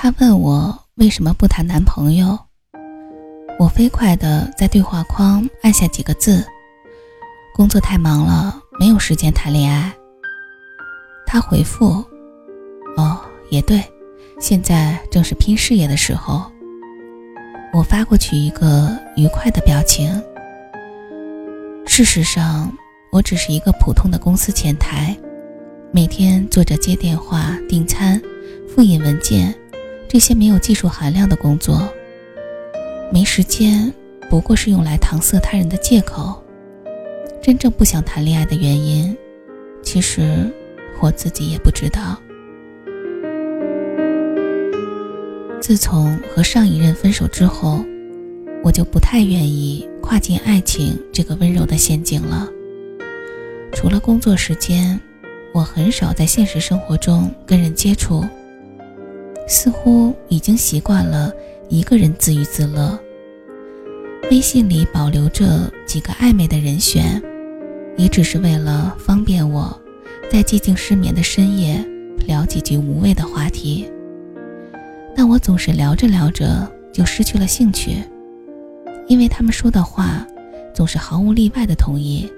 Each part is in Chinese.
他问我为什么不谈男朋友，我飞快的在对话框按下几个字：工作太忙了，没有时间谈恋爱。他回复：哦，也对，现在正是拼事业的时候。我发过去一个愉快的表情。事实上，我只是一个普通的公司前台，每天做着接电话、订餐、复印文件这些没有技术含量的工作。没时间，不过是用来搪塞他人的借口。真正不想谈恋爱的原因，其实我自己也不知道。自从和上一任分手之后，我就不太愿意跨进爱情这个温柔的陷阱了。除了工作时间，我很少在现实生活中跟人接触，似乎已经习惯了一个人自娱自乐。微信里保留着几个暧昧的人选，也只是为了方便我在寂静失眠的深夜聊几句无谓的话题。但我总是聊着聊着就失去了兴趣，因为他们说的话总是毫无例外的同意。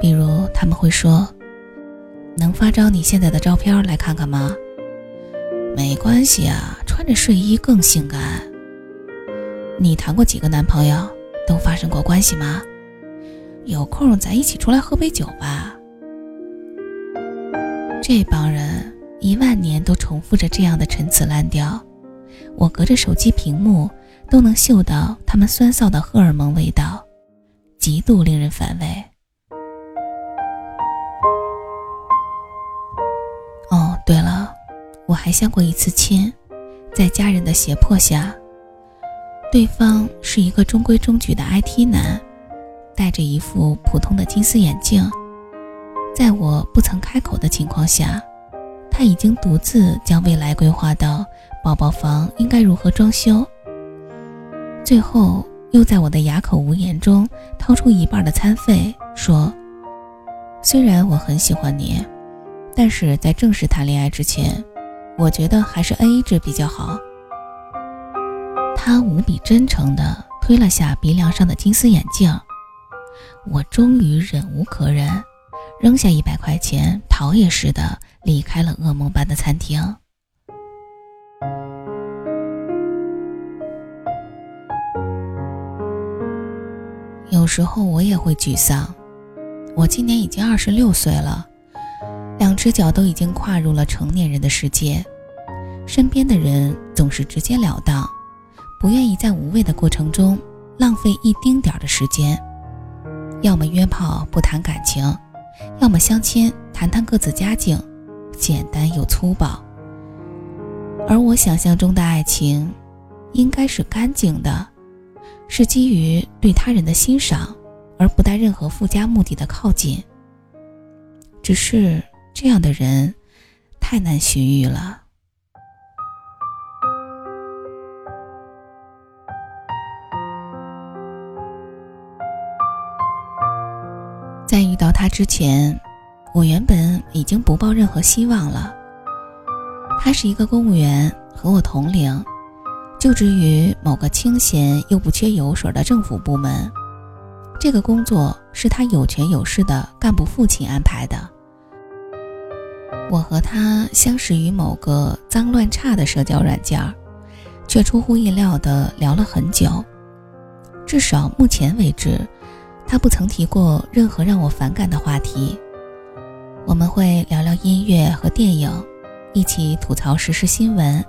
比如他们会说：“能发张你现在的照片来看看吗？”“没关系啊，穿着睡衣更性感。”“你谈过几个男朋友？都发生过关系吗？”“有空咱一起出来喝杯酒吧。”这帮人。一万年都重复着这样的陈词滥调，我隔着手机屏幕都能嗅到他们酸臊的荷尔蒙味道，极度令人反胃。哦，对了，我还相过一次亲，在家人的胁迫下，对方是一个中规中矩的 IT 男，戴着一副普通的金丝眼镜，在我不曾开口的情况下。他已经独自将未来规划到宝宝房应该如何装修，最后又在我的哑口无言中掏出一半的餐费，说：“虽然我很喜欢你，但是在正式谈恋爱之前，我觉得还是 AA 制比较好。”他无比真诚地推了下鼻梁上的金丝眼镜，我终于忍无可忍，扔下一百块钱，逃也似的。离开了噩梦般的餐厅。有时候我也会沮丧。我今年已经二十六岁了，两只脚都已经跨入了成年人的世界。身边的人总是直截了当，不愿意在无谓的过程中浪费一丁点的时间。要么约炮不谈感情，要么相亲谈谈各自家境。简单又粗暴，而我想象中的爱情，应该是干净的，是基于对他人的欣赏，而不带任何附加目的的靠近。只是这样的人，太难寻遇了。在遇到他之前。我原本已经不抱任何希望了。他是一个公务员，和我同龄，就职于某个清闲又不缺油水的政府部门。这个工作是他有权有势的干部父亲安排的。我和他相识于某个脏乱差的社交软件，却出乎意料的聊了很久。至少目前为止，他不曾提过任何让我反感的话题。我们会聊聊音乐和电影，一起吐槽时事新闻，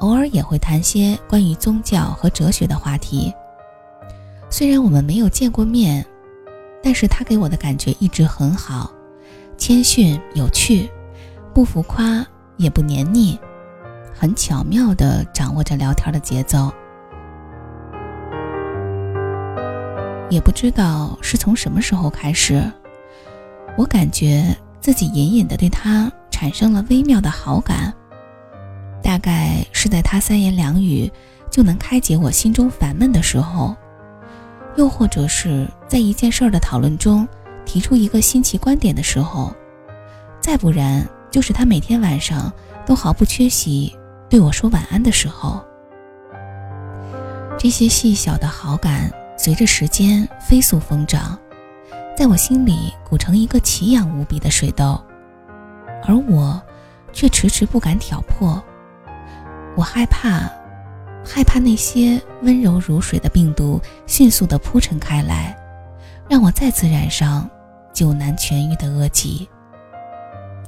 偶尔也会谈些关于宗教和哲学的话题。虽然我们没有见过面，但是他给我的感觉一直很好，谦逊有趣，不浮夸也不黏腻，很巧妙地掌握着聊天的节奏。也不知道是从什么时候开始。我感觉自己隐隐的对他产生了微妙的好感，大概是在他三言两语就能开解我心中烦闷的时候，又或者是在一件事儿的讨论中提出一个新奇观点的时候，再不然就是他每天晚上都毫不缺席对我说晚安的时候。这些细小的好感随着时间飞速疯长，在我心里鼓成一个奇痒无比的水痘，而我却迟迟不敢挑破。我害怕，害怕那些温柔如水的病毒迅速地铺陈开来，让我再次染上久难痊愈的恶疾。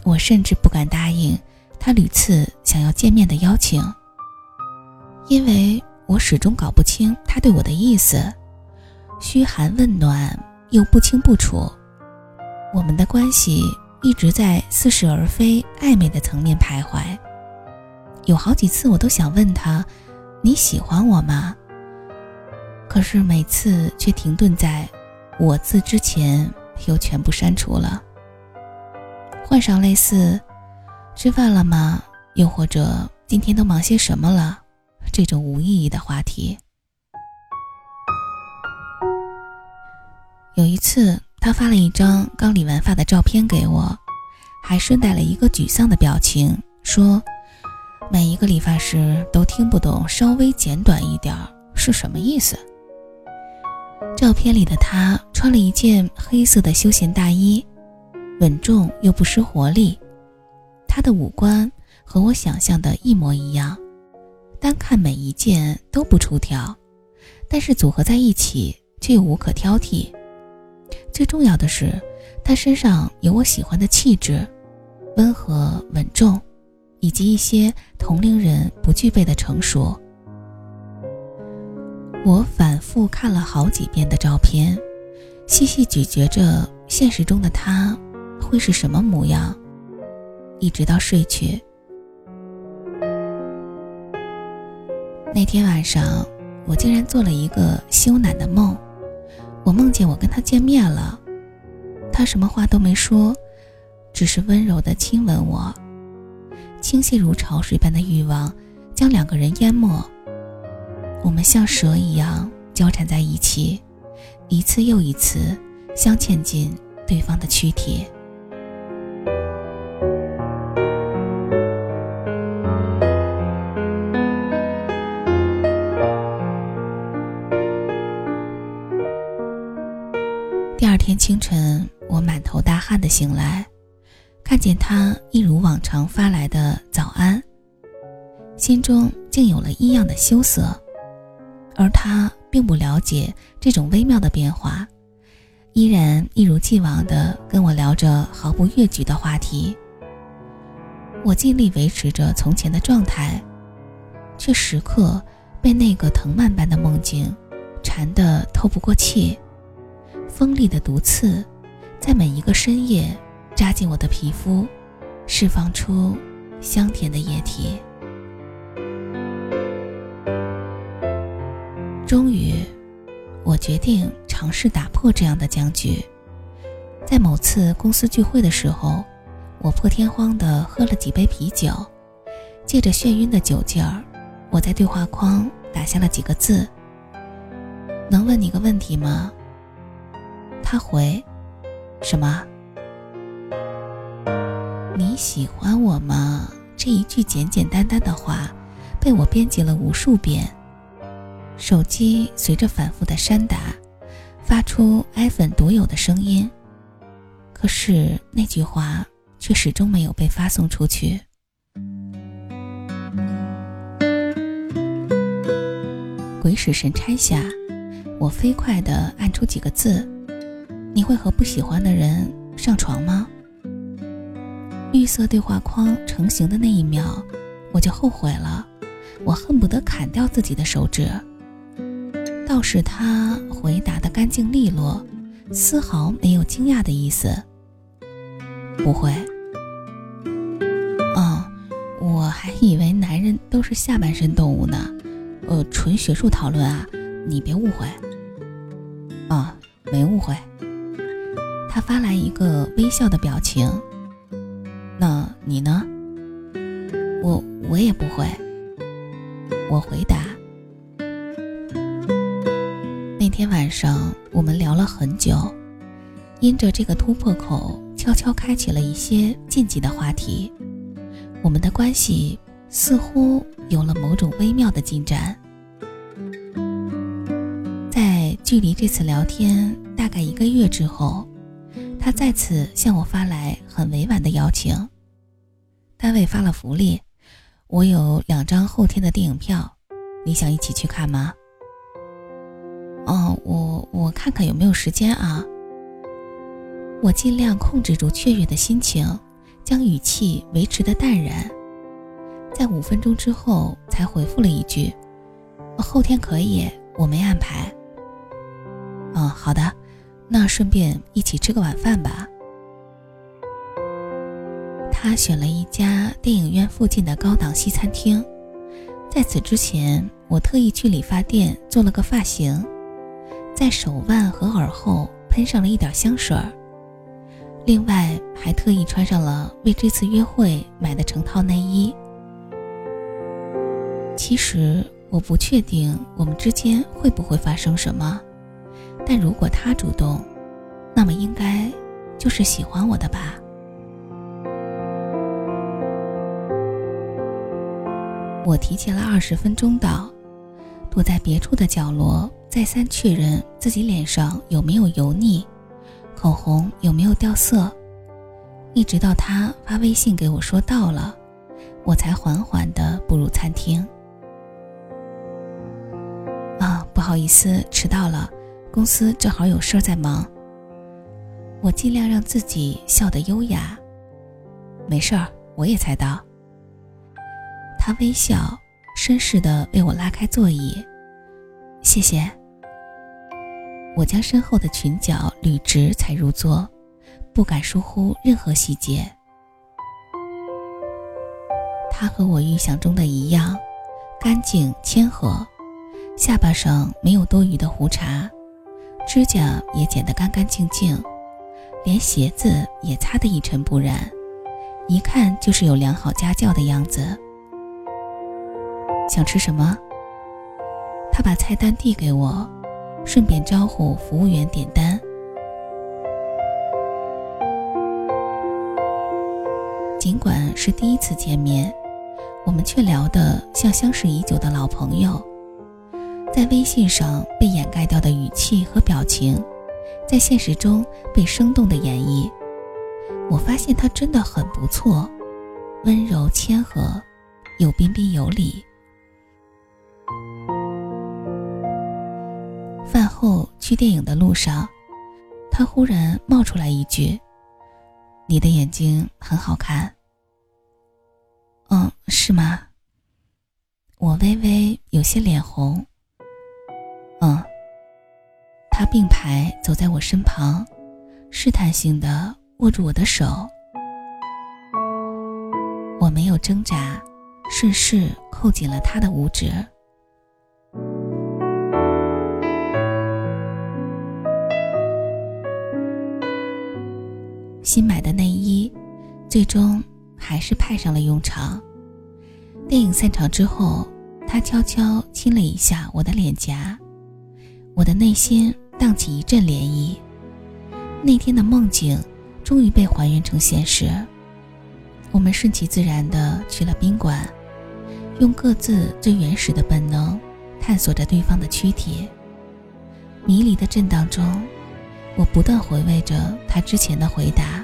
我甚至不敢答应他屡次想要见面的邀请，因为。我始终搞不清他对我的意思，嘘寒问暖又不清不楚，我们的关系一直在似是而非、暧昧的层面徘徊。有好几次我都想问他：“你喜欢我吗？”可是每次却停顿在“我”字之前，又全部删除了，换上类似“吃饭了吗？”又或者“今天都忙些什么了？”这种无意义的话题。有一次，他发了一张刚理完发的照片给我，还顺带了一个沮丧的表情，说：“每一个理发师都听不懂‘稍微剪短一点’是什么意思。”照片里的他穿了一件黑色的休闲大衣，稳重又不失活力。他的五官和我想象的一模一样。单看每一件都不出挑，但是组合在一起却又无可挑剔。最重要的是，他身上有我喜欢的气质，温和稳重，以及一些同龄人不具备的成熟。我反复看了好几遍的照片，细细咀嚼着现实中的他会是什么模样，一直到睡去。那天晚上，我竟然做了一个羞赧的梦。我梦见我跟他见面了，他什么话都没说，只是温柔地亲吻我。倾泻如潮水般的欲望将两个人淹没。我们像蛇一样交缠在一起，一次又一次镶嵌进对方的躯体。第二天清晨，我满头大汗的醒来，看见他一如往常发来的早安，心中竟有了异样的羞涩，而他并不了解这种微妙的变化，依然一如既往的跟我聊着毫不越矩的话题。我尽力维持着从前的状态，却时刻被那个藤蔓般的梦境缠得透不过气。锋利的毒刺，在每一个深夜扎进我的皮肤，释放出香甜的液体。终于，我决定尝试打破这样的僵局。在某次公司聚会的时候，我破天荒地喝了几杯啤酒，借着眩晕的酒劲儿，我在对话框打下了几个字：“能问你个问题吗？”他回：“什么？你喜欢我吗？”这一句简简单单的话，被我编辑了无数遍。手机随着反复的删打，发出 iPhone 独有的声音。可是那句话却始终没有被发送出去。鬼使神差下，我飞快地按出几个字。你会和不喜欢的人上床吗？绿色对话框成型的那一秒，我就后悔了，我恨不得砍掉自己的手指。倒是他回答的干净利落，丝毫没有惊讶的意思。不会。哦，我还以为男人都是下半身动物呢。呃，纯学术讨论啊，你别误会。啊，没误会。他发来一个微笑的表情。那你呢？我我也不会。我回答。那天晚上我们聊了很久，因着这个突破口，悄悄开启了一些禁忌的话题。我们的关系似乎有了某种微妙的进展。在距离这次聊天大概一个月之后，他再次向我发来很委婉的邀请。单位发了福利，我有两张后天的电影票，你想一起去看吗？哦，我我看看有没有时间啊。我尽量控制住雀跃的心情，将语气维持的淡然，在五分钟之后才回复了一句：“后天可以，我没安排。”嗯，好的，那顺便一起吃个晚饭吧。他选了一家电影院附近的高档西餐厅，在此之前，我特意去理发店做了个发型，在手腕和耳后喷上了一点香水儿，另外还特意穿上了为这次约会买的成套内衣。其实我不确定我们之间会不会发生什么。但如果他主动，那么应该就是喜欢我的吧。我提前了二十分钟到，躲在别处的角落，再三确认自己脸上有没有油腻，口红有没有掉色，一直到他发微信给我说到了，我才缓缓地步入餐厅。啊，不好意思，迟到了。公司正好有事儿在忙，我尽量让自己笑得优雅。没事儿，我也猜到。他微笑，绅士的为我拉开座椅，谢谢。我将身后的裙角捋直才入座，不敢疏忽任何细节。他和我预想中的一样，干净谦和，下巴上没有多余的胡茬。指甲也剪得干干净净，连鞋子也擦得一尘不染，一看就是有良好家教的样子。想吃什么？他把菜单递给我，顺便招呼服务员点单。尽管是第一次见面，我们却聊得像相识已久的老朋友。在微信上被掩盖掉的语气和表情，在现实中被生动的演绎。我发现他真的很不错，温柔谦和，又彬彬有礼。去电影的路上，他忽然冒出来一句：“你的眼睛很好看。”“嗯，是吗？”我微微有些脸红。嗯，他并排走在我身旁，试探性的握住我的手。我没有挣扎，顺势扣紧了他的五指。新买的内衣，最终还是派上了用场。电影散场之后，他悄悄亲了一下我的脸颊。我的内心荡起一阵涟漪，那天的梦境终于被还原成现实。我们顺其自然地去了宾馆，用各自最原始的本能探索着对方的躯体。迷离的震荡中，我不断回味着他之前的回答，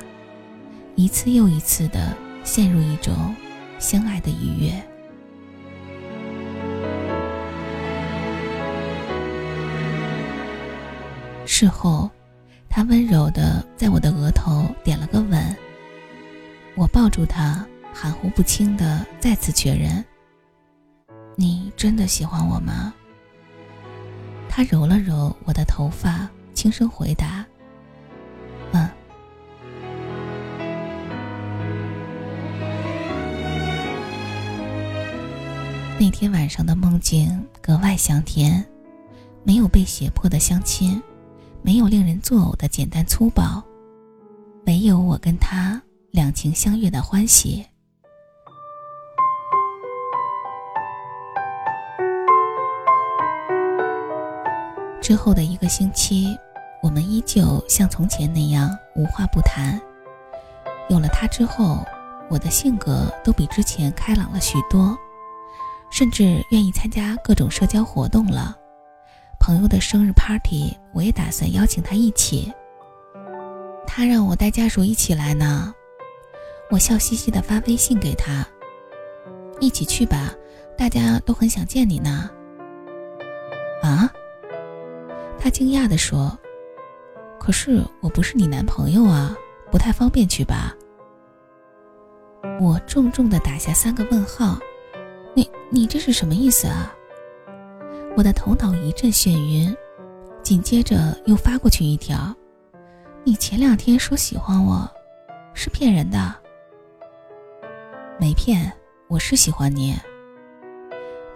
一次又一次的陷入一种相爱的愉悦。事后，他温柔的在我的额头点了个吻。我抱住他，含糊不清的再次确认：“你真的喜欢我吗？”他揉了揉我的头发，轻声回答：“嗯。”那天晚上的梦境格外香甜，没有被胁迫的相亲。没有令人作呕的简单粗暴，唯有我跟他两情相悦的欢喜。之后的一个星期，我们依旧像从前那样无话不谈。有了他之后，我的性格都比之前开朗了许多，甚至愿意参加各种社交活动了。朋友的生日 party，我也打算邀请他一起。他让我带家属一起来呢，我笑嘻嘻的发微信给他：“一起去吧，大家都很想见你呢。”啊？他惊讶的说：“可是我不是你男朋友啊，不太方便去吧？”我重重的打下三个问号：“你你这是什么意思啊？”我的头脑一阵眩晕，紧接着又发过去一条：“你前两天说喜欢我，是骗人的。”没骗，我是喜欢你。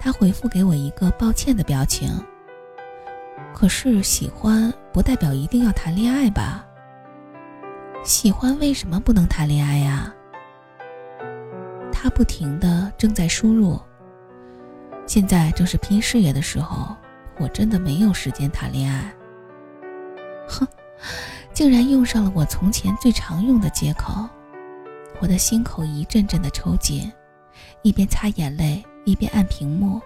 他回复给我一个抱歉的表情。可是喜欢不代表一定要谈恋爱吧？喜欢为什么不能谈恋爱呀？他不停的正在输入。现在正是拼事业的时候，我真的没有时间谈恋爱。哼，竟然用上了我从前最常用的借口，我的心口一阵阵的抽紧，一边擦眼泪一边按屏幕，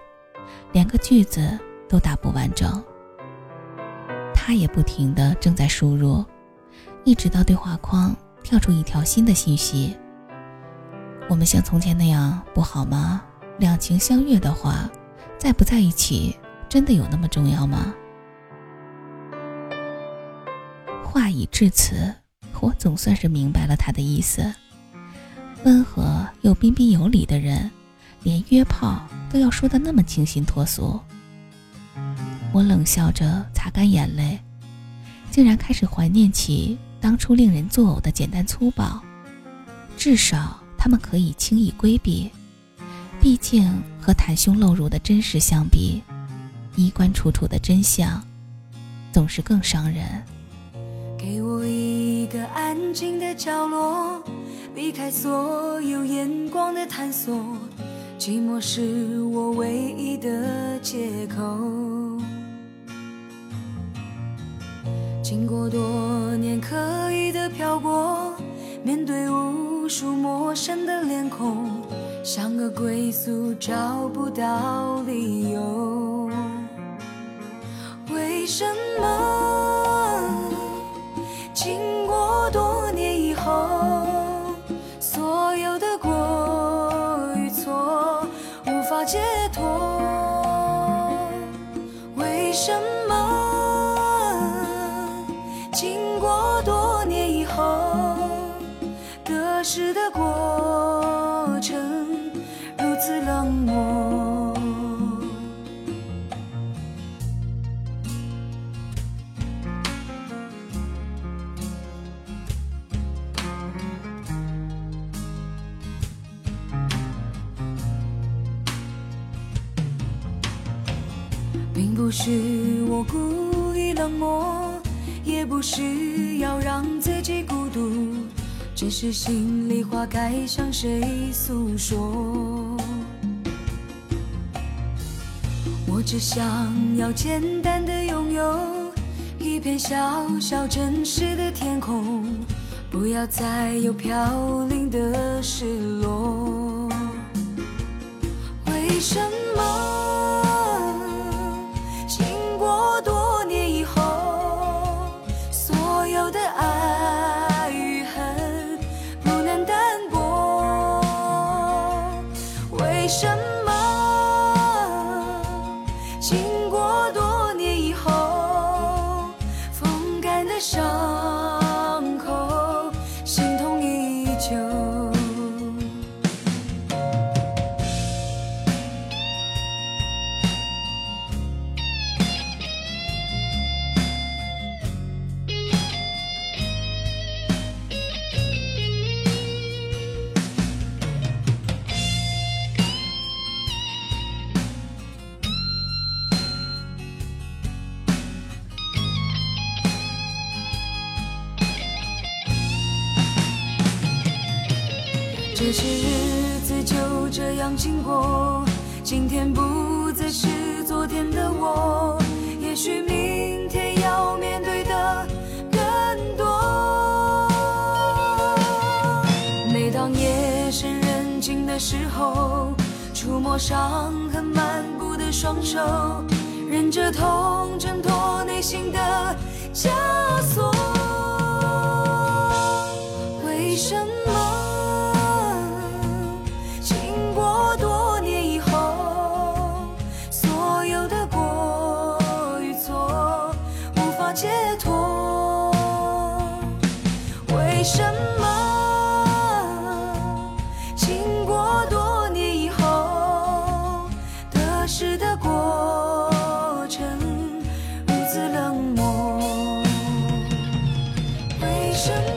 连个句子都打不完整。他也不停的正在输入，一直到对话框跳出一条新的信息。我们像从前那样不好吗？两情相悦的话，在不在一起真的有那么重要吗？话已至此，我总算是明白了他的意思。温和又彬彬有礼的人，连约炮都要说的那么清新脱俗。我冷笑着擦干眼泪，竟然开始怀念起当初令人作呕的简单粗暴。至少他们可以轻易规避，毕竟和袒胸露乳的真实相比，衣冠楚楚的真相总是更伤人。给我一个安静的角落，避开所有眼光的探索，寂寞是我唯一的借口。刻意的漂泊，面对无数陌生的脸孔，像个归宿找不到理由。为什么是我故意冷漠，也不是要让自己孤独。只是心里话该向谁诉说？我只想要简单的拥有一片小小真实的天空，不要再有飘零的失落。为什么些日子就这样经过今天不再是昨天的我也许明天要面对的更多每当夜深人静的时候触摸伤痕满布的双手忍着痛挣脱内心的枷锁为